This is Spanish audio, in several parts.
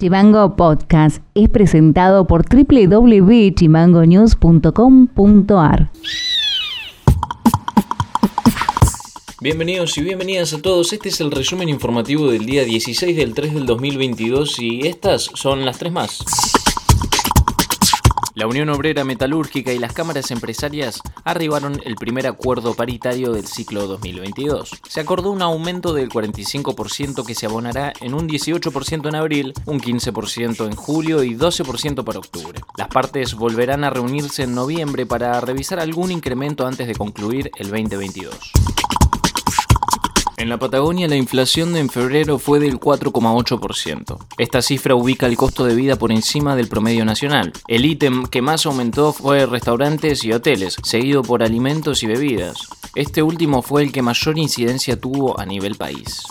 Chimango Podcast es presentado por www.chimangonews.com.ar. Bienvenidos y bienvenidas a todos. Este es el resumen informativo del día 16 del 3 del 2022 y estas son las tres más. La Unión Obrera Metalúrgica y las cámaras empresarias arribaron el primer acuerdo paritario del ciclo 2022. Se acordó un aumento del 45% que se abonará en un 18% en abril, un 15% en julio y 12% para octubre. Las partes volverán a reunirse en noviembre para revisar algún incremento antes de concluir el 2022. En la Patagonia la inflación en febrero fue del 4,8%. Esta cifra ubica el costo de vida por encima del promedio nacional. El ítem que más aumentó fue restaurantes y hoteles, seguido por alimentos y bebidas. Este último fue el que mayor incidencia tuvo a nivel país.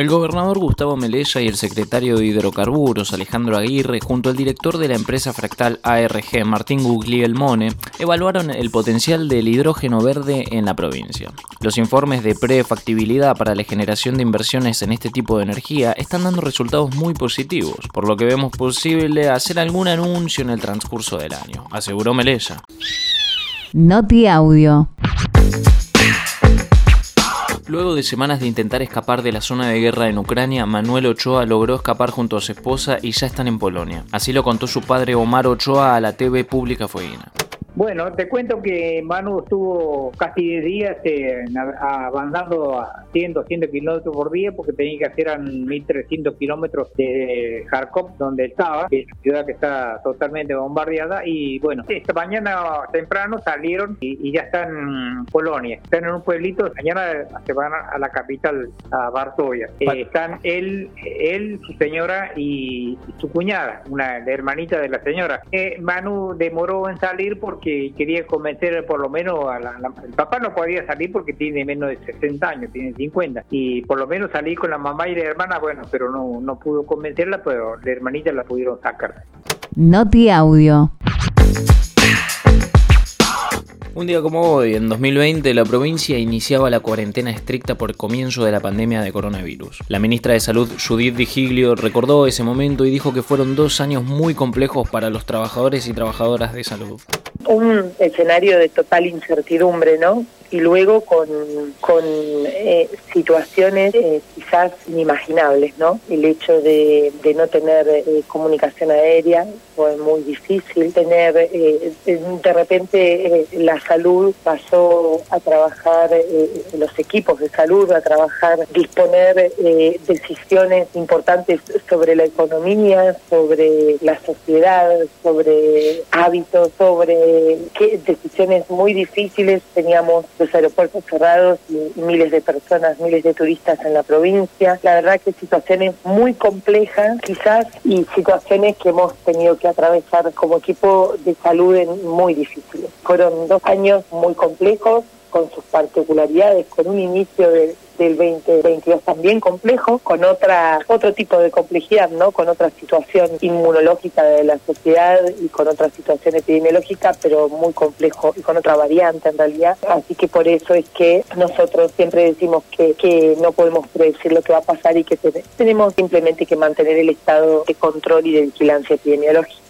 El gobernador Gustavo Melella y el secretario de Hidrocarburos Alejandro Aguirre, junto al director de la empresa fractal ARG Martín Guglielmone, evaluaron el potencial del hidrógeno verde en la provincia. Los informes de prefactibilidad para la generación de inversiones en este tipo de energía están dando resultados muy positivos, por lo que vemos posible hacer algún anuncio en el transcurso del año, aseguró Melella. Noti Audio. Luego de semanas de intentar escapar de la zona de guerra en Ucrania, Manuel Ochoa logró escapar junto a su esposa y ya están en Polonia. Así lo contó su padre Omar Ochoa a la TV Pública Fueguina. Bueno, te cuento que Manu estuvo casi 10 días eh, avanzando a 100, 200 kilómetros por día porque tenía que hacer 1.300 kilómetros de Kharkov, donde estaba, que es una ciudad que está totalmente bombardeada. Y bueno, esta mañana temprano salieron y, ya están en Polonia. Están en un pueblito, mañana se van a la capital, a Varsovia. Eh, están él, él, su señora y, su cuñada, una hermanita de la señora. Eh, Manu demoró en salir porque quería convencer por lo menos a la, El papá no podía salir porque tiene menos de 60 años, tiene 50. Y por lo menos salí con la mamá y la hermana, bueno, pero no, no pudo convencerla, pero la hermanita la pudieron sacar. Noti Audio. Un día como hoy, en 2020, la provincia iniciaba la cuarentena estricta por comienzo de la pandemia de coronavirus. La ministra de Salud, Judith Di Giglio, recordó ese momento y dijo que fueron dos años muy complejos para los trabajadores y trabajadoras de salud. Un escenario de total incertidumbre, ¿no? Y luego con, con eh, situaciones eh, quizás inimaginables, ¿no? El hecho de, de no tener eh, comunicación aérea fue muy difícil, tener de repente la salud pasó a trabajar, los equipos de salud a trabajar, disponer decisiones importantes sobre la economía, sobre la sociedad, sobre hábitos, sobre qué decisiones muy difíciles teníamos los aeropuertos cerrados y miles de personas, miles de turistas en la provincia. La verdad que situaciones muy complejas quizás y situaciones que hemos tenido que atravesar como equipo de salud muy difíciles. Fueron dos años muy complejos con sus particularidades, con un inicio de del 2022 también complejo, con otra otro tipo de complejidad, ¿no? Con otra situación inmunológica de la sociedad y con otra situación epidemiológica, pero muy complejo y con otra variante en realidad. Así que por eso es que nosotros siempre decimos que, que no podemos predecir lo que va a pasar y que tenemos simplemente que mantener el estado de control y de vigilancia epidemiológica.